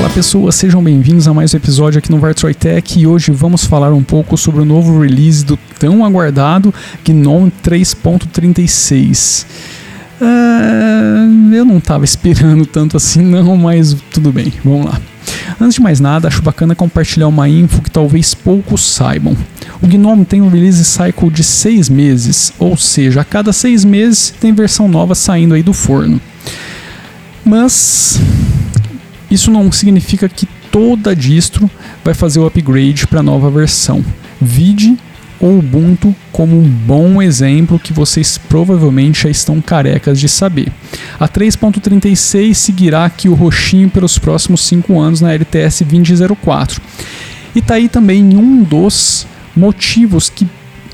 Olá pessoas, sejam bem-vindos a mais um episódio aqui no Vartroy Tech e hoje vamos falar um pouco sobre o novo release do tão aguardado GNOME 3.36. Uh, eu não estava esperando tanto assim não, mas tudo bem, vamos lá. Antes de mais nada, acho bacana compartilhar uma info que talvez poucos saibam. O GNOME tem um release cycle de 6 meses, ou seja, a cada 6 meses tem versão nova saindo aí do forno. Mas isso não significa que toda distro vai fazer o upgrade para a nova versão. Vide o Ubuntu como um bom exemplo que vocês provavelmente já estão carecas de saber. A 3.36 seguirá aqui o roxinho pelos próximos 5 anos na LTS 2004. E tá aí também um dos motivos que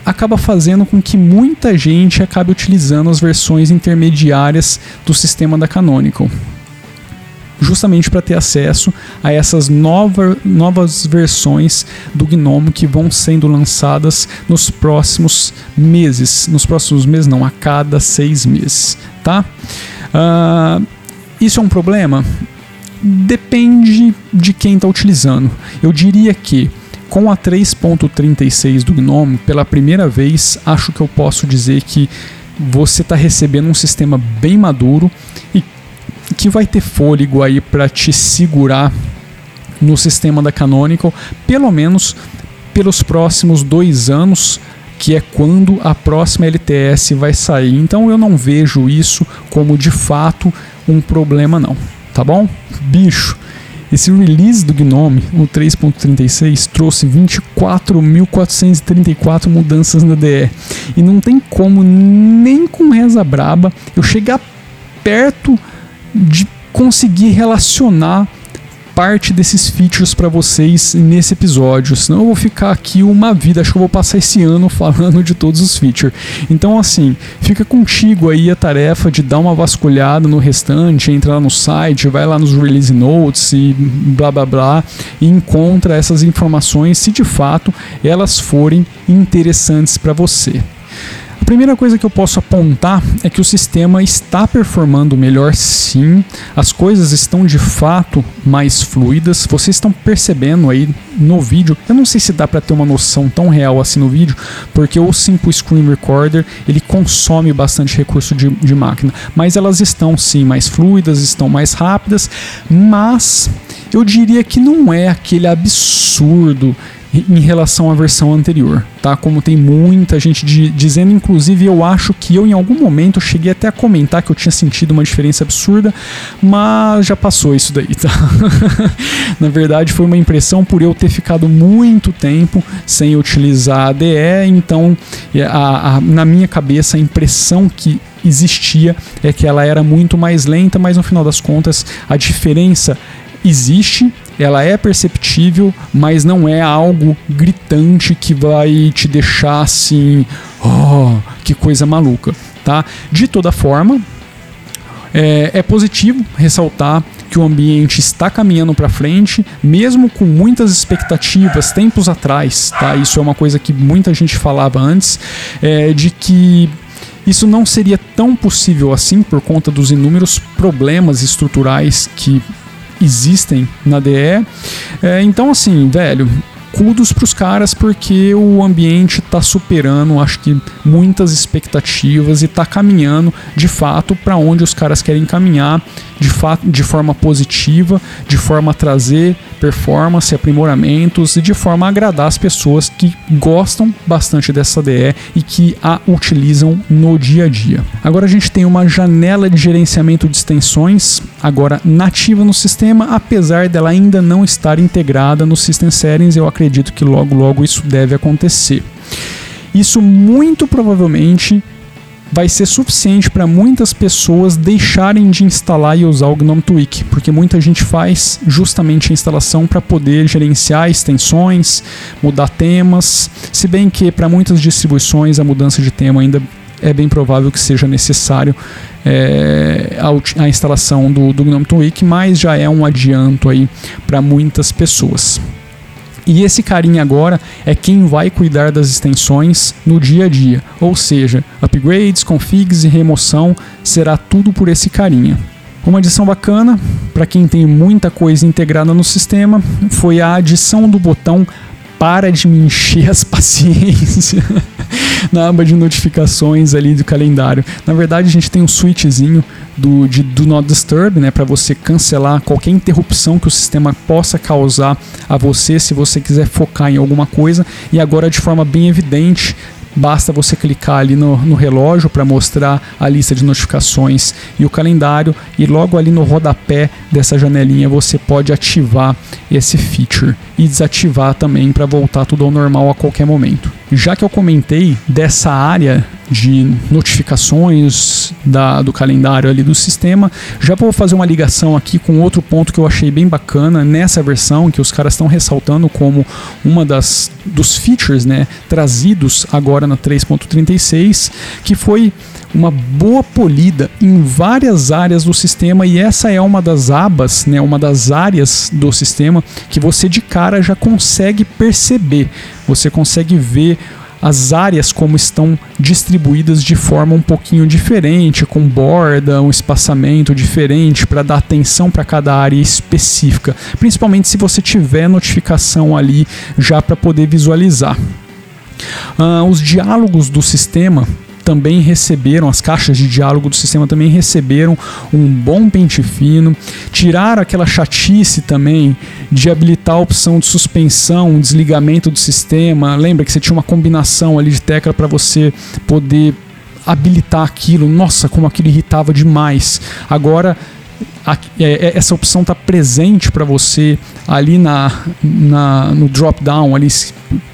acaba fazendo com que muita gente acabe utilizando as versões intermediárias do sistema da Canonical justamente para ter acesso a essas nova, novas versões do Gnome que vão sendo lançadas nos próximos meses. Nos próximos meses, não, a cada seis meses, tá? Uh, isso é um problema? Depende de quem está utilizando. Eu diria que com a 3.36 do Gnome, pela primeira vez, acho que eu posso dizer que você está recebendo um sistema bem maduro e que vai ter fôlego aí para te segurar no sistema da Canonical, pelo menos pelos próximos dois anos, que é quando a próxima LTS vai sair. Então eu não vejo isso como de fato um problema não, tá bom? Bicho, esse release do Gnome, o 3.36, trouxe 24.434 mudanças na DE. E não tem como, nem com reza braba, eu chegar perto de conseguir relacionar parte desses features para vocês nesse episódio, senão eu vou ficar aqui uma vida, acho que eu vou passar esse ano falando de todos os features. Então assim, fica contigo aí a tarefa de dar uma vasculhada no restante, entrar lá no site, vai lá nos release notes e blá blá blá e encontra essas informações se de fato elas forem interessantes para você primeira coisa que eu posso apontar é que o sistema está performando melhor sim, as coisas estão de fato mais fluidas, vocês estão percebendo aí no vídeo, eu não sei se dá para ter uma noção tão real assim no vídeo, porque o Simple Screen Recorder ele consome bastante recurso de, de máquina, mas elas estão sim mais fluidas, estão mais rápidas, mas eu diria que não é aquele absurdo em relação à versão anterior, tá? Como tem muita gente de, dizendo, inclusive eu acho que eu em algum momento cheguei até a comentar que eu tinha sentido uma diferença absurda, mas já passou isso daí, tá? na verdade foi uma impressão por eu ter ficado muito tempo sem utilizar a DE, então a, a, na minha cabeça a impressão que existia é que ela era muito mais lenta, mas no final das contas a diferença existe, ela é perceptível, mas não é algo gritante que vai te deixar assim, oh, que coisa maluca, tá? De toda forma, é, é positivo ressaltar que o ambiente está caminhando para frente, mesmo com muitas expectativas tempos atrás, tá? Isso é uma coisa que muita gente falava antes, é, de que isso não seria tão possível assim por conta dos inúmeros problemas estruturais que existem na DE. É, então, assim, velho, kudos pros caras porque o ambiente tá superando, acho que muitas expectativas e tá caminhando de fato para onde os caras querem caminhar de, fato, de forma positiva, de forma a trazer performance, aprimoramentos e de forma a agradar as pessoas que gostam bastante dessa DE e que a utilizam no dia a dia. Agora a gente tem uma janela de gerenciamento de extensões agora nativa no sistema, apesar dela ainda não estar integrada no System Settings, eu acredito que logo logo isso deve acontecer. Isso muito provavelmente vai ser suficiente para muitas pessoas deixarem de instalar e usar o GNOME Tweak, porque muita gente faz justamente a instalação para poder gerenciar extensões, mudar temas, se bem que para muitas distribuições a mudança de tema ainda é bem provável que seja necessário é, a, a, instalação do, do GNOME Tweak, mas já é um adianto aí para muitas pessoas. E esse carinha agora é quem vai cuidar das extensões no dia a dia, ou seja, upgrades, configs e remoção será tudo por esse carinha. Uma adição bacana para quem tem muita coisa integrada no sistema foi a adição do botão para de me encher as paciências na aba de notificações ali do calendário. Na verdade, a gente tem um switchzinho do, de Do Not Disturb, né, para você cancelar qualquer interrupção que o sistema possa causar a você se você quiser focar em alguma coisa. E agora, de forma bem evidente, basta você clicar ali no, no relógio para mostrar a lista de notificações e o calendário, e logo ali no rodapé dessa janelinha você pode ativar esse feature e desativar também para voltar tudo ao normal a qualquer momento. Já que eu comentei dessa área de notificações da, do calendário ali do sistema, já vou fazer uma ligação aqui com outro ponto que eu achei bem bacana nessa versão, que os caras estão ressaltando como uma das dos features né, trazidos agora na 3.36, que foi uma boa polida em várias áreas do sistema e essa é uma das abas, né, uma das áreas do sistema que você de cara já consegue perceber, você consegue ver as áreas como estão distribuídas de forma um pouquinho diferente, com borda, um espaçamento diferente para dar atenção para cada área específica, principalmente se você tiver notificação ali já para poder visualizar. Uh, os diálogos do sistema também receberam, as caixas de diálogo do sistema também receberam um bom pente fino, tiraram aquela chatice também de habilitar a opção de suspensão, desligamento do sistema. Lembra que você tinha uma combinação ali de tecla para você poder habilitar aquilo. Nossa, como aquilo irritava demais. Agora é, é essa opção está presente para você ali na, na, no drop down, ali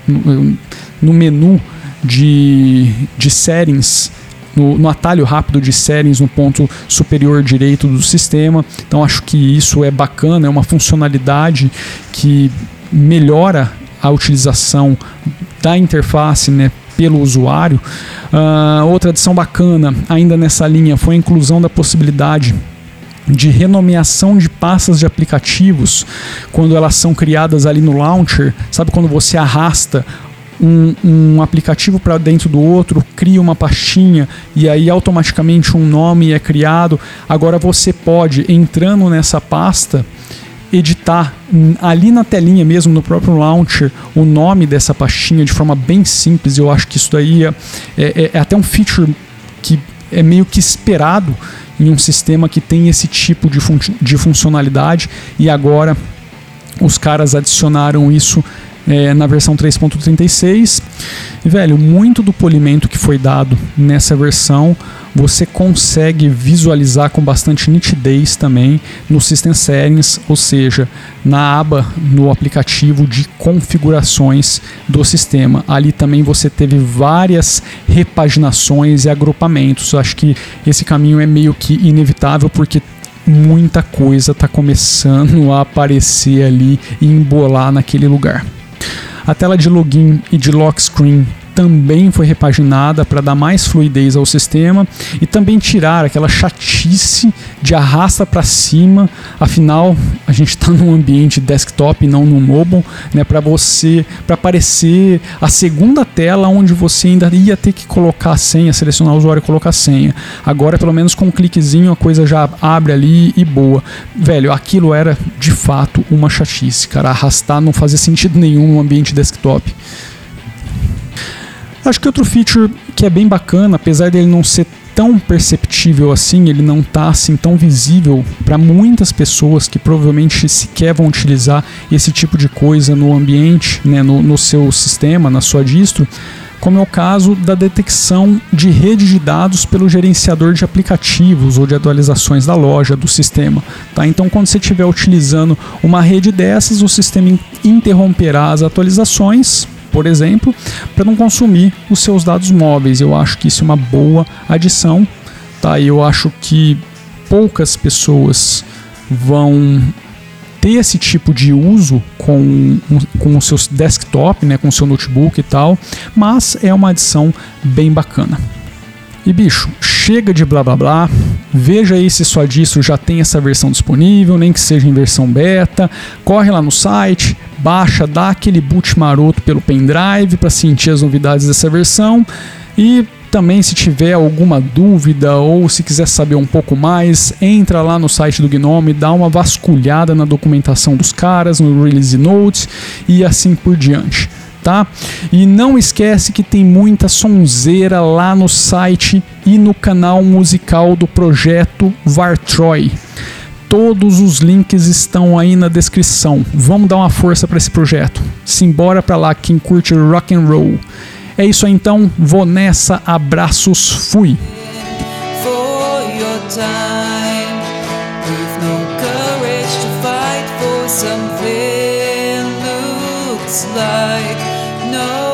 no, no menu de, de settings no, no, atalho rápido de settings no ponto superior direito do sistema. Então acho que isso é bacana, é uma funcionalidade que melhora a utilização da interface né, pelo usuário. Uh, outra adição bacana, ainda nessa linha, foi a inclusão da possibilidade de renomeação de pastas de aplicativos quando elas são criadas ali no launcher. Sabe quando você arrasta um, um aplicativo para dentro do outro, cria uma pastinha e aí automaticamente um nome é criado. Agora você pode, entrando nessa pasta, editar ali na telinha mesmo, no próprio launcher, o nome dessa pastinha de forma bem simples. Eu acho que isso daí é, é, é até um feature que é meio que esperado em um sistema que tem esse tipo de, fun de funcionalidade e agora os caras adicionaram isso é, na versão 3.36. E, velho, muito do polimento que foi dado nessa versão você consegue visualizar com bastante nitidez também no System Settings, ou seja, na aba no aplicativo de configurações do sistema. Ali também você teve várias repaginações e agrupamentos. Acho que esse caminho é meio que inevitável porque muita coisa está começando a aparecer ali e embolar naquele lugar. A tela de login e de lock screen também foi repaginada para dar mais fluidez ao sistema e também tirar aquela chatice de arrasta para cima. Afinal, a gente está num ambiente desktop não no mobile, né? Para você, para aparecer a segunda tela onde você ainda ia ter que colocar a senha, selecionar o usuário e colocar a senha. Agora, pelo menos com um cliquezinho, a coisa já abre ali e boa. Velho, aquilo era de fato uma chatice, cara. Arrastar não fazia sentido nenhum no ambiente desktop. Acho que outro feature que é bem bacana, apesar dele não ser tão perceptível assim, ele não está assim tão visível para muitas pessoas que provavelmente sequer vão utilizar esse tipo de coisa no ambiente, né, no, no seu sistema, na sua distro, como é o caso da detecção de rede de dados pelo gerenciador de aplicativos ou de atualizações da loja, do sistema. Tá? Então, quando você estiver utilizando uma rede dessas, o sistema interromperá as atualizações por exemplo, para não consumir os seus dados móveis. Eu acho que isso é uma boa adição, tá? Eu acho que poucas pessoas vão ter esse tipo de uso com, com o seu desktop, né, com o seu notebook e tal, mas é uma adição bem bacana. E bicho, chega de blá blá blá, veja aí se sua distro já tem essa versão disponível, nem que seja em versão beta, corre lá no site, baixa, dá aquele boot maroto pelo pendrive para sentir as novidades dessa versão e Também, se tiver alguma dúvida ou se quiser saber um pouco mais, entra lá no site do Gnome, dá uma vasculhada na documentação dos caras, no release notes e assim por diante. Tá? E não esquece que tem muita sonzeira lá no site e no canal musical do projeto Vartroy. Todos os links estão aí na descrição. Vamos dar uma força para esse projeto. Simbora para lá quem curte rock and roll. É isso aí então, vou nessa, abraços, fui. like no